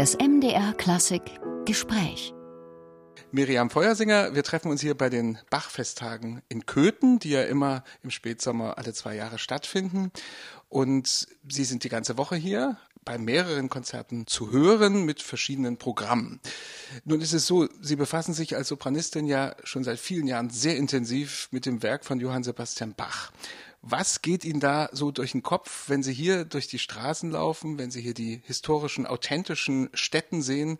Das MDR Klassik Gespräch. Miriam Feuersinger, wir treffen uns hier bei den Bachfesttagen in Köthen, die ja immer im Spätsommer alle zwei Jahre stattfinden. Und Sie sind die ganze Woche hier bei mehreren Konzerten zu hören mit verschiedenen Programmen. Nun ist es so, Sie befassen sich als Sopranistin ja schon seit vielen Jahren sehr intensiv mit dem Werk von Johann Sebastian Bach. Was geht Ihnen da so durch den Kopf, wenn Sie hier durch die Straßen laufen, wenn Sie hier die historischen, authentischen Städten sehen,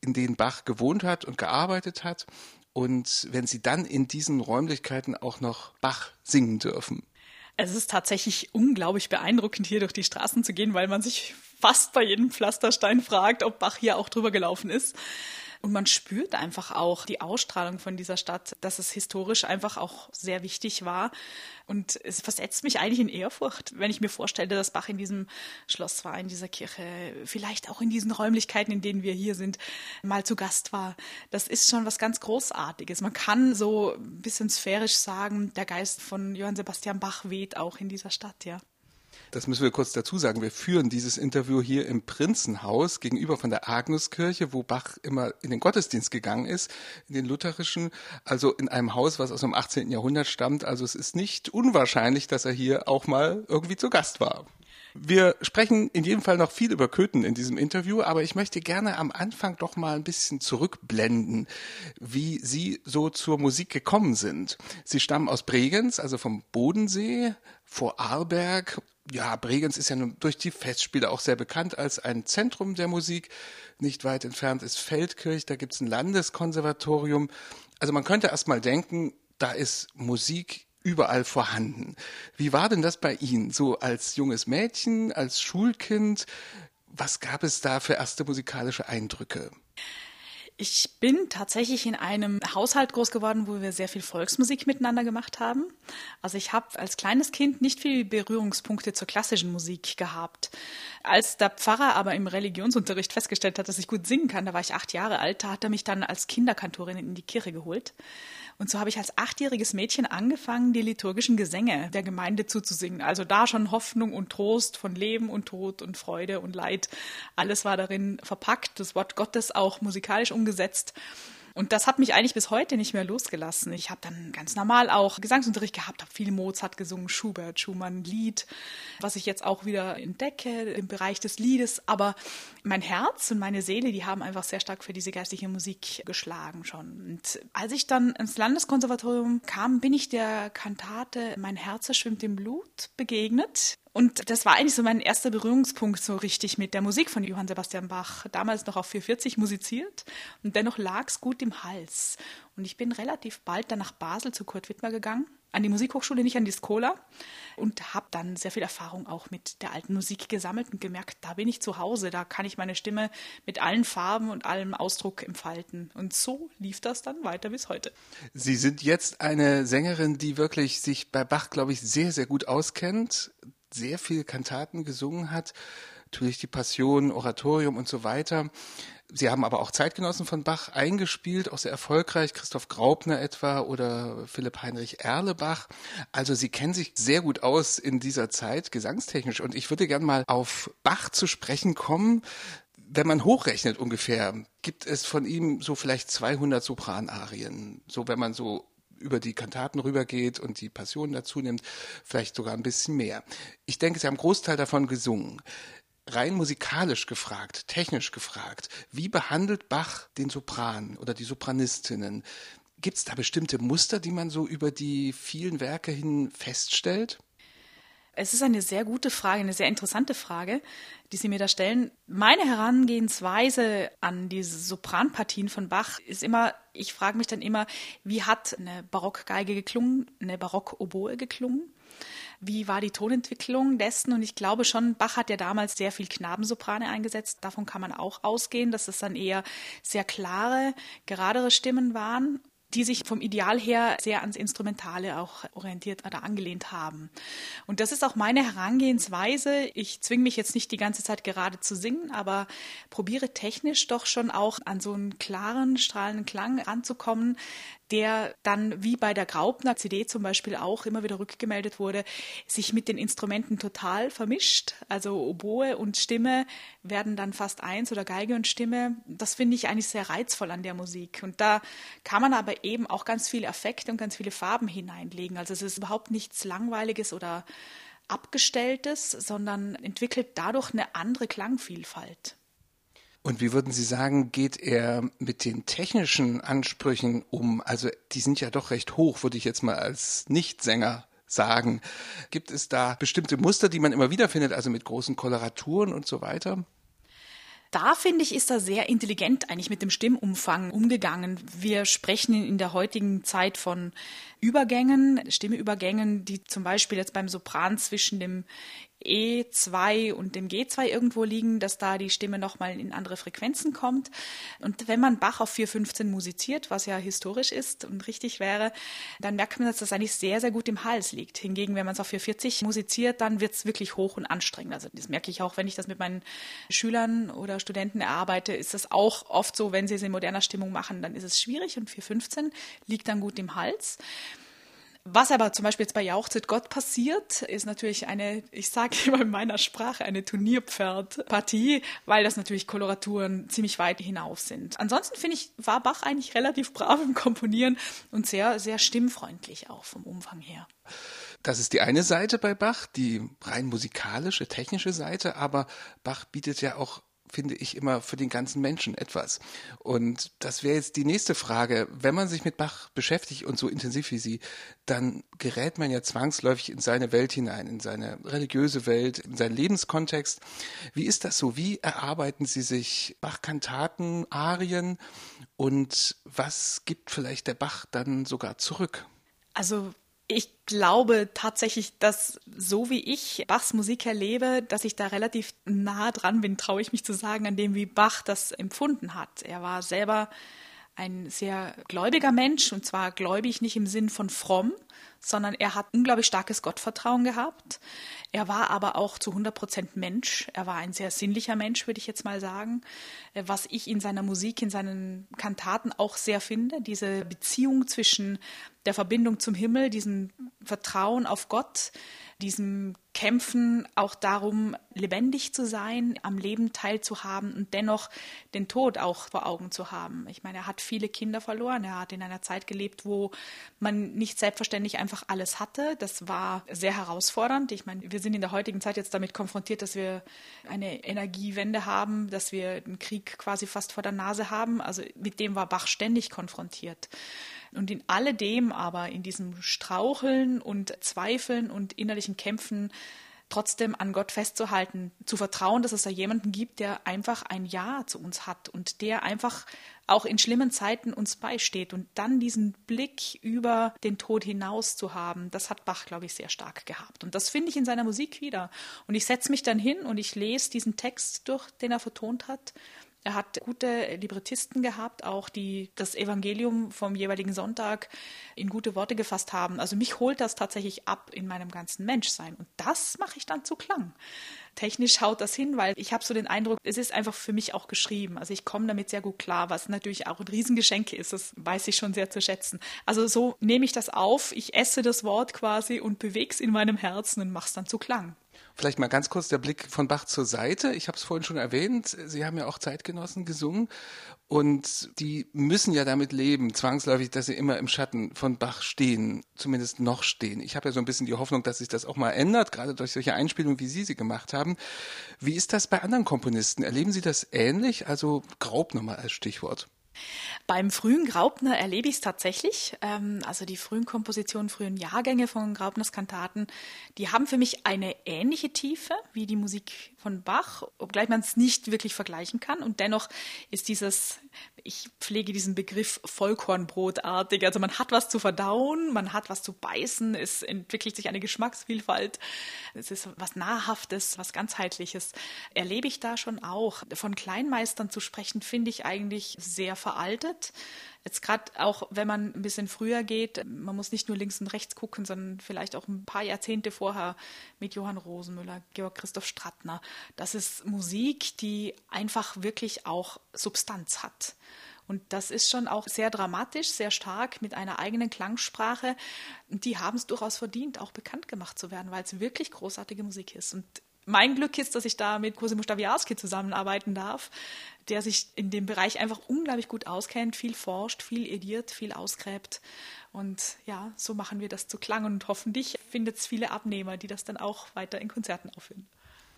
in denen Bach gewohnt hat und gearbeitet hat? Und wenn Sie dann in diesen Räumlichkeiten auch noch Bach singen dürfen? Es ist tatsächlich unglaublich beeindruckend, hier durch die Straßen zu gehen, weil man sich fast bei jedem Pflasterstein fragt, ob Bach hier auch drüber gelaufen ist. Und man spürt einfach auch die Ausstrahlung von dieser Stadt, dass es historisch einfach auch sehr wichtig war. Und es versetzt mich eigentlich in Ehrfurcht, wenn ich mir vorstelle, dass Bach in diesem Schloss war, in dieser Kirche, vielleicht auch in diesen Räumlichkeiten, in denen wir hier sind, mal zu Gast war. Das ist schon was ganz Großartiges. Man kann so ein bisschen sphärisch sagen, der Geist von Johann Sebastian Bach weht auch in dieser Stadt, ja. Das müssen wir kurz dazu sagen. Wir führen dieses Interview hier im Prinzenhaus gegenüber von der Agnuskirche, wo Bach immer in den Gottesdienst gegangen ist, in den lutherischen, also in einem Haus, was aus dem 18. Jahrhundert stammt. Also es ist nicht unwahrscheinlich, dass er hier auch mal irgendwie zu Gast war. Wir sprechen in jedem Fall noch viel über Köthen in diesem Interview, aber ich möchte gerne am Anfang doch mal ein bisschen zurückblenden, wie Sie so zur Musik gekommen sind. Sie stammen aus Bregenz, also vom Bodensee, vor Arlberg ja, Bregenz ist ja nun durch die Festspiele auch sehr bekannt als ein Zentrum der Musik. Nicht weit entfernt ist Feldkirch, da gibt's ein Landeskonservatorium. Also man könnte erst mal denken, da ist Musik überall vorhanden. Wie war denn das bei Ihnen? So als junges Mädchen, als Schulkind? Was gab es da für erste musikalische Eindrücke? Ich bin tatsächlich in einem Haushalt groß geworden, wo wir sehr viel Volksmusik miteinander gemacht haben. Also ich habe als kleines Kind nicht viele Berührungspunkte zur klassischen Musik gehabt. Als der Pfarrer aber im Religionsunterricht festgestellt hat, dass ich gut singen kann, da war ich acht Jahre alt, da hat er mich dann als Kinderkantorin in die Kirche geholt. Und so habe ich als achtjähriges Mädchen angefangen, die liturgischen Gesänge der Gemeinde zuzusingen. Also da schon Hoffnung und Trost von Leben und Tod und Freude und Leid. Alles war darin verpackt, das Wort Gottes auch musikalisch umgesetzt. Und das hat mich eigentlich bis heute nicht mehr losgelassen. Ich habe dann ganz normal auch Gesangsunterricht gehabt, habe viel Mozart gesungen, Schubert, Schumann, Lied, was ich jetzt auch wieder entdecke im Bereich des Liedes. Aber mein Herz und meine Seele, die haben einfach sehr stark für diese geistliche Musik geschlagen schon. Und als ich dann ins Landeskonservatorium kam, bin ich der Kantate Mein Herz schwimmt im Blut begegnet. Und das war eigentlich so mein erster Berührungspunkt so richtig mit der Musik von Johann Sebastian Bach. Damals noch auf 440 musiziert und dennoch lag es gut im Hals. Und ich bin relativ bald dann nach Basel zu Kurt Wittmer gegangen, an die Musikhochschule, nicht an die Skola, und habe dann sehr viel Erfahrung auch mit der alten Musik gesammelt und gemerkt, da bin ich zu Hause, da kann ich meine Stimme mit allen Farben und allem Ausdruck entfalten. Und so lief das dann weiter bis heute. Sie sind jetzt eine Sängerin, die wirklich sich bei Bach, glaube ich, sehr, sehr gut auskennt sehr viele Kantaten gesungen hat, natürlich die Passion, Oratorium und so weiter. Sie haben aber auch Zeitgenossen von Bach eingespielt, auch sehr erfolgreich, Christoph Graupner etwa oder Philipp Heinrich Erlebach. Also Sie kennen sich sehr gut aus in dieser Zeit gesangstechnisch und ich würde gern mal auf Bach zu sprechen kommen. Wenn man hochrechnet ungefähr, gibt es von ihm so vielleicht 200 Sopranarien. So wenn man so über die Kantaten rübergeht und die Passion dazu nimmt, vielleicht sogar ein bisschen mehr. Ich denke, Sie haben einen Großteil davon gesungen. Rein musikalisch gefragt, technisch gefragt, wie behandelt Bach den Sopran oder die Sopranistinnen? Gibt es da bestimmte Muster, die man so über die vielen Werke hin feststellt? Es ist eine sehr gute Frage, eine sehr interessante Frage, die Sie mir da stellen. Meine Herangehensweise an diese Sopranpartien von Bach ist immer, ich frage mich dann immer, wie hat eine Barockgeige geklungen, eine Barockoboe geklungen? Wie war die Tonentwicklung dessen? Und ich glaube schon, Bach hat ja damals sehr viel Knabensoprane eingesetzt. Davon kann man auch ausgehen, dass es dann eher sehr klare, geradere Stimmen waren die sich vom Ideal her sehr ans Instrumentale auch orientiert oder angelehnt haben. Und das ist auch meine Herangehensweise. Ich zwinge mich jetzt nicht die ganze Zeit gerade zu singen, aber probiere technisch doch schon auch an so einen klaren, strahlenden Klang ranzukommen, der dann wie bei der Graupner CD zum Beispiel auch immer wieder rückgemeldet wurde, sich mit den Instrumenten total vermischt. Also Oboe und Stimme werden dann fast eins oder Geige und Stimme. Das finde ich eigentlich sehr reizvoll an der Musik. Und da kann man aber eben auch ganz viele Effekte und ganz viele Farben hineinlegen. Also es ist überhaupt nichts Langweiliges oder Abgestelltes, sondern entwickelt dadurch eine andere Klangvielfalt. Und wie würden Sie sagen, geht er mit den technischen Ansprüchen um? Also die sind ja doch recht hoch, würde ich jetzt mal als Nichtsänger sagen. Gibt es da bestimmte Muster, die man immer wieder findet, also mit großen Koloraturen und so weiter? Da finde ich, ist er sehr intelligent eigentlich mit dem Stimmumfang umgegangen. Wir sprechen in der heutigen Zeit von Übergängen, Stimmeübergängen, die zum Beispiel jetzt beim Sopran zwischen dem E2 und dem G2 irgendwo liegen, dass da die Stimme nochmal in andere Frequenzen kommt. Und wenn man Bach auf 4.15 musiziert, was ja historisch ist und richtig wäre, dann merkt man, dass das eigentlich sehr, sehr gut im Hals liegt. Hingegen, wenn man es auf 4.40 musiziert, dann wird es wirklich hoch und anstrengend. Also das merke ich auch, wenn ich das mit meinen Schülern oder Studenten erarbeite, ist das auch oft so, wenn sie es in moderner Stimmung machen, dann ist es schwierig und 4.15 liegt dann gut im Hals. Was aber zum Beispiel jetzt bei Jauchzit Gott passiert, ist natürlich eine, ich sage immer in meiner Sprache, eine Turnierpferdpartie, weil das natürlich Koloraturen ziemlich weit hinauf sind. Ansonsten finde ich, war Bach eigentlich relativ brav im Komponieren und sehr, sehr stimmfreundlich auch vom Umfang her. Das ist die eine Seite bei Bach, die rein musikalische, technische Seite, aber Bach bietet ja auch finde ich immer für den ganzen Menschen etwas. Und das wäre jetzt die nächste Frage. Wenn man sich mit Bach beschäftigt und so intensiv wie Sie, dann gerät man ja zwangsläufig in seine Welt hinein, in seine religiöse Welt, in seinen Lebenskontext. Wie ist das so? Wie erarbeiten Sie sich Bach-Kantaten, Arien und was gibt vielleicht der Bach dann sogar zurück? Also ich glaube tatsächlich, dass so wie ich Bachs Musik erlebe, dass ich da relativ nah dran bin, traue ich mich zu sagen, an dem, wie Bach das empfunden hat. Er war selber ein sehr gläubiger Mensch und zwar gläubig nicht im Sinn von fromm, sondern er hat unglaublich starkes Gottvertrauen gehabt. Er war aber auch zu 100 Prozent Mensch. Er war ein sehr sinnlicher Mensch, würde ich jetzt mal sagen. Äh, was ich in seiner Musik, in seinen Kantaten auch sehr finde, diese Beziehung zwischen der Verbindung zum Himmel, diesem Vertrauen auf Gott, diesem Kämpfen auch darum, lebendig zu sein, am Leben teilzuhaben und dennoch den Tod auch vor Augen zu haben. Ich meine, er hat viele Kinder verloren. Er hat in einer Zeit gelebt, wo man nicht selbstverständlich einfach alles hatte. Das war sehr herausfordernd. Ich meine, wir sind in der heutigen Zeit jetzt damit konfrontiert, dass wir eine Energiewende haben, dass wir einen Krieg quasi fast vor der Nase haben. Also mit dem war Bach ständig konfrontiert. Und in alledem aber, in diesem Straucheln und Zweifeln und innerlichen Kämpfen, trotzdem an Gott festzuhalten, zu vertrauen, dass es da jemanden gibt, der einfach ein Ja zu uns hat und der einfach auch in schlimmen Zeiten uns beisteht und dann diesen Blick über den Tod hinaus zu haben, das hat Bach, glaube ich, sehr stark gehabt. Und das finde ich in seiner Musik wieder. Und ich setze mich dann hin und ich lese diesen Text durch, den er vertont hat er hat gute Librettisten gehabt, auch die das Evangelium vom jeweiligen Sonntag in gute Worte gefasst haben. Also mich holt das tatsächlich ab in meinem ganzen Menschsein. Und das mache ich dann zu Klang. Technisch haut das hin, weil ich habe so den Eindruck, es ist einfach für mich auch geschrieben. Also ich komme damit sehr gut klar, was natürlich auch ein Riesengeschenk ist. Das weiß ich schon sehr zu schätzen. Also so nehme ich das auf, ich esse das Wort quasi und bewege es in meinem Herzen und mache es dann zu Klang. Vielleicht mal ganz kurz der Blick von Bach zur Seite. Ich habe es vorhin schon erwähnt, Sie haben ja auch Zeitgenossen gesungen und die müssen ja damit leben, zwangsläufig, dass sie immer im Schatten von Bach stehen, zumindest noch stehen. Ich habe ja so ein bisschen die Hoffnung, dass sich das auch mal ändert, gerade durch solche Einspielungen, wie Sie sie gemacht haben. Wie ist das bei anderen Komponisten? Erleben Sie das ähnlich? Also Graub nochmal als Stichwort. Beim frühen Graupner erlebe ich es tatsächlich. Ähm, also die frühen Kompositionen, frühen Jahrgänge von Graupners Kantaten, die haben für mich eine ähnliche Tiefe wie die Musik von Bach, obgleich man es nicht wirklich vergleichen kann. Und dennoch ist dieses, ich pflege diesen Begriff Vollkornbrotartig. Also man hat was zu verdauen, man hat was zu beißen, es entwickelt sich eine Geschmacksvielfalt, es ist was Nahrhaftes, was Ganzheitliches. Erlebe ich da schon auch. Von Kleinmeistern zu sprechen, finde ich eigentlich sehr veraltet. Jetzt gerade auch, wenn man ein bisschen früher geht, man muss nicht nur links und rechts gucken, sondern vielleicht auch ein paar Jahrzehnte vorher mit Johann Rosenmüller, Georg Christoph Strattner. Das ist Musik, die einfach wirklich auch Substanz hat. Und das ist schon auch sehr dramatisch, sehr stark mit einer eigenen Klangsprache. Die haben es durchaus verdient, auch bekannt gemacht zu werden, weil es wirklich großartige Musik ist. Und mein Glück ist, dass ich da mit Cosimo Stawiarski zusammenarbeiten darf, der sich in dem Bereich einfach unglaublich gut auskennt, viel forscht, viel ediert, viel ausgräbt. Und ja, so machen wir das zu Klang und hoffentlich findet es viele Abnehmer, die das dann auch weiter in Konzerten aufführen.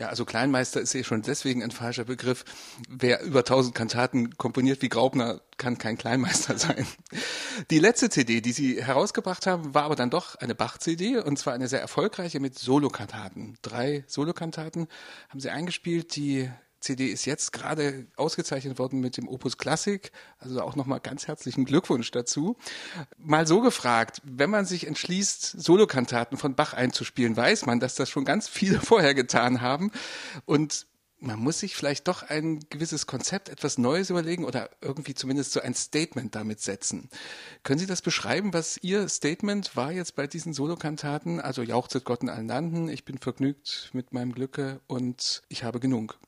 Ja, also Kleinmeister ist eh schon deswegen ein falscher Begriff. Wer über tausend Kantaten komponiert wie Graupner, kann kein Kleinmeister sein. Die letzte CD, die Sie herausgebracht haben, war aber dann doch eine Bach-CD und zwar eine sehr erfolgreiche mit Solokantaten. Drei Solokantaten haben Sie eingespielt, die CD ist jetzt gerade ausgezeichnet worden mit dem Opus Classic. Also auch nochmal ganz herzlichen Glückwunsch dazu. Mal so gefragt, wenn man sich entschließt, Solokantaten von Bach einzuspielen, weiß man, dass das schon ganz viele vorher getan haben. Und man muss sich vielleicht doch ein gewisses Konzept, etwas Neues überlegen oder irgendwie zumindest so ein Statement damit setzen. Können Sie das beschreiben, was Ihr Statement war jetzt bei diesen Solokantaten? Also jauchzet Gott in allen Landen, ich bin vergnügt mit meinem Glücke und ich habe genug.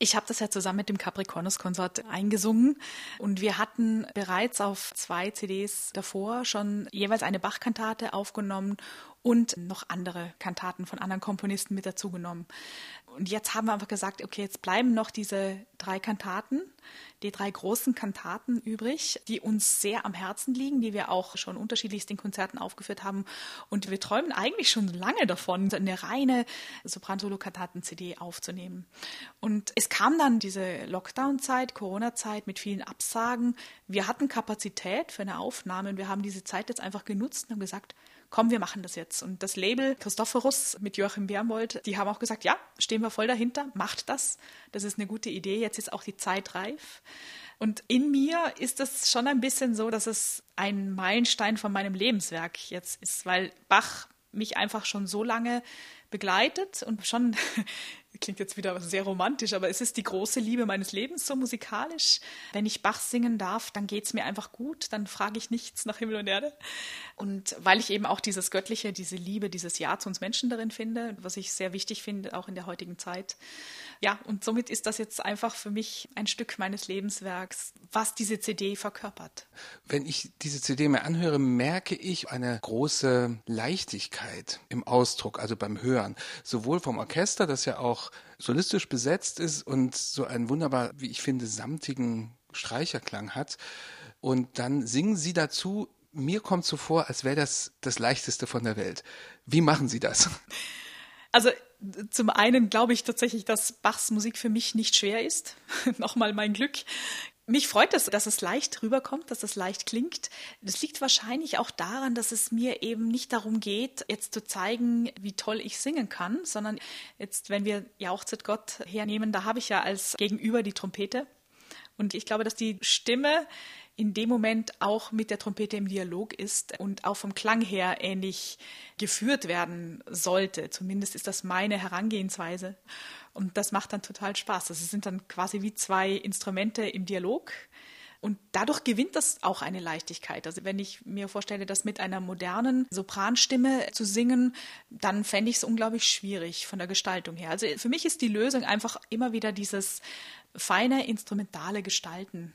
Ich habe das ja zusammen mit dem Capricornus-Konsort eingesungen. Und wir hatten bereits auf zwei CDs davor schon jeweils eine Bach-Kantate aufgenommen und noch andere Kantaten von anderen Komponisten mit dazugenommen. Und jetzt haben wir einfach gesagt, okay, jetzt bleiben noch diese drei Kantaten, die drei großen Kantaten übrig, die uns sehr am Herzen liegen, die wir auch schon unterschiedlichst in Konzerten aufgeführt haben. Und wir träumen eigentlich schon lange davon, eine reine Sopran-Solo-Kantaten-CD aufzunehmen. Und es kam dann diese Lockdown-Zeit, Corona-Zeit mit vielen Absagen. Wir hatten Kapazität für eine Aufnahme und wir haben diese Zeit jetzt einfach genutzt und haben gesagt, komm, wir machen das jetzt. Und das Label Christophorus mit Joachim Bernbold, die haben auch gesagt, ja, stehen wir voll dahinter, macht das. Das ist eine gute Idee, jetzt ist auch die Zeit reif. Und in mir ist es schon ein bisschen so, dass es ein Meilenstein von meinem Lebenswerk jetzt ist, weil Bach mich einfach schon so lange begleitet und schon klingt jetzt wieder sehr romantisch, aber es ist die große Liebe meines Lebens so musikalisch. Wenn ich Bach singen darf, dann geht es mir einfach gut, dann frage ich nichts nach Himmel und Erde. Und weil ich eben auch dieses Göttliche, diese Liebe, dieses Ja zu uns Menschen darin finde, was ich sehr wichtig finde, auch in der heutigen Zeit. Ja, und somit ist das jetzt einfach für mich ein Stück meines Lebenswerks, was diese CD verkörpert. Wenn ich diese CD mir anhöre, merke ich eine große Leichtigkeit im Ausdruck, also beim Hören. Sowohl vom Orchester, das ja auch solistisch besetzt ist und so einen wunderbar, wie ich finde, samtigen Streicherklang hat. Und dann singen Sie dazu mir kommt so vor, als wäre das das Leichteste von der Welt. Wie machen Sie das? Also zum einen glaube ich tatsächlich, dass Bachs Musik für mich nicht schwer ist. Nochmal mein Glück. Mich freut es, dass es leicht rüberkommt, dass es leicht klingt. Das liegt wahrscheinlich auch daran, dass es mir eben nicht darum geht, jetzt zu zeigen, wie toll ich singen kann, sondern jetzt, wenn wir Jauchzet Gott hernehmen, da habe ich ja als Gegenüber die Trompete. Und ich glaube, dass die Stimme in dem Moment auch mit der Trompete im Dialog ist und auch vom Klang her ähnlich geführt werden sollte. Zumindest ist das meine Herangehensweise. Und das macht dann total Spaß. Das sind dann quasi wie zwei Instrumente im Dialog. Und dadurch gewinnt das auch eine Leichtigkeit. Also wenn ich mir vorstelle, das mit einer modernen Sopranstimme zu singen, dann fände ich es unglaublich schwierig von der Gestaltung her. Also für mich ist die Lösung einfach immer wieder dieses feine instrumentale Gestalten.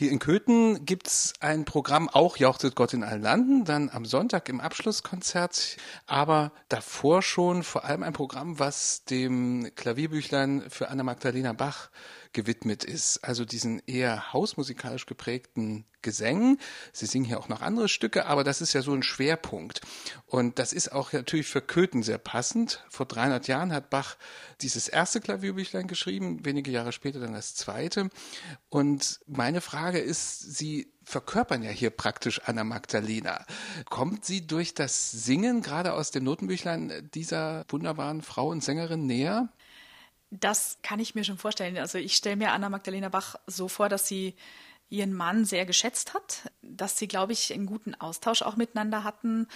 Hier in Köthen gibt es ein Programm, auch Jauchzet Gott in allen Landen, dann am Sonntag im Abschlusskonzert, aber davor schon vor allem ein Programm, was dem Klavierbüchlein für Anna Magdalena Bach gewidmet ist. Also diesen eher hausmusikalisch geprägten Gesängen. Sie singen hier auch noch andere Stücke, aber das ist ja so ein Schwerpunkt. Und das ist auch natürlich für Köthen sehr passend. Vor 300 Jahren hat Bach dieses erste Klavierbüchlein geschrieben, wenige Jahre später dann das zweite. Und meine Frage ist, Sie verkörpern ja hier praktisch Anna Magdalena. Kommt sie durch das Singen gerade aus dem Notenbüchlein dieser wunderbaren Frau und Sängerin näher? Das kann ich mir schon vorstellen. Also ich stelle mir Anna Magdalena Bach so vor, dass sie ihren Mann sehr geschätzt hat, dass sie, glaube ich, einen guten Austausch auch miteinander hatten,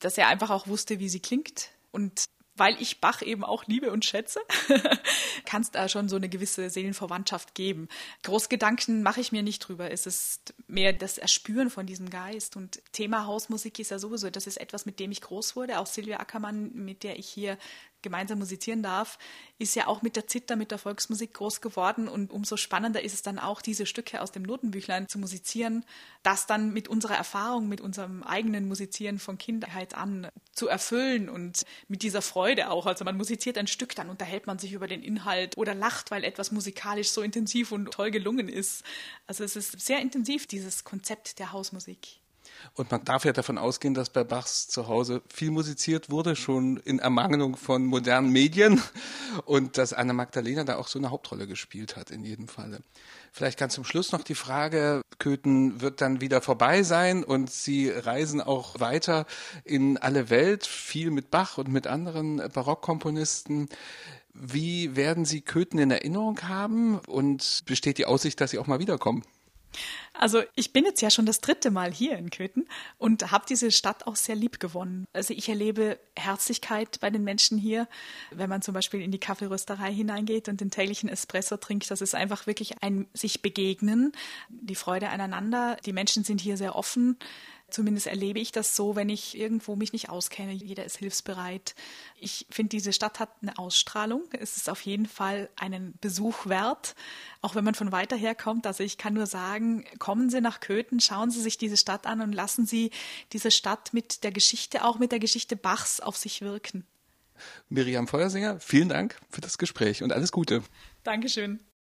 dass er einfach auch wusste, wie sie klingt. Und weil ich Bach eben auch liebe und schätze, kann es da schon so eine gewisse Seelenverwandtschaft geben. Großgedanken mache ich mir nicht drüber. Es ist mehr das Erspüren von diesem Geist. Und Thema Hausmusik ist ja sowieso, das ist etwas, mit dem ich groß wurde. Auch Silvia Ackermann, mit der ich hier gemeinsam musizieren darf, ist ja auch mit der Zither, mit der Volksmusik groß geworden und umso spannender ist es dann auch, diese Stücke aus dem Notenbüchlein zu musizieren, das dann mit unserer Erfahrung, mit unserem eigenen Musizieren von Kindheit an zu erfüllen und mit dieser Freude auch. Also man musiziert ein Stück, dann unterhält man sich über den Inhalt oder lacht, weil etwas musikalisch so intensiv und toll gelungen ist. Also es ist sehr intensiv, dieses Konzept der Hausmusik. Und man darf ja davon ausgehen, dass bei Bachs zu Hause viel musiziert wurde, schon in Ermangelung von modernen Medien und dass Anna Magdalena da auch so eine Hauptrolle gespielt hat in jedem Falle. Vielleicht ganz zum Schluss noch die Frage, Köthen wird dann wieder vorbei sein und Sie reisen auch weiter in alle Welt, viel mit Bach und mit anderen Barockkomponisten. Wie werden Sie Köthen in Erinnerung haben und besteht die Aussicht, dass Sie auch mal wiederkommen? Also ich bin jetzt ja schon das dritte Mal hier in Köthen und habe diese Stadt auch sehr lieb gewonnen. Also ich erlebe Herzlichkeit bei den Menschen hier. Wenn man zum Beispiel in die Kaffeerösterei hineingeht und den täglichen Espresso trinkt, das ist einfach wirklich ein sich begegnen, die Freude aneinander. Die Menschen sind hier sehr offen. Zumindest erlebe ich das so, wenn ich irgendwo mich nicht auskenne. Jeder ist hilfsbereit. Ich finde, diese Stadt hat eine Ausstrahlung. Es ist auf jeden Fall einen Besuch wert, auch wenn man von weiter her kommt. Also ich kann nur sagen, kommen Sie nach Köthen, schauen Sie sich diese Stadt an und lassen Sie diese Stadt mit der Geschichte, auch mit der Geschichte Bachs auf sich wirken. Miriam Feuersinger, vielen Dank für das Gespräch und alles Gute. Dankeschön.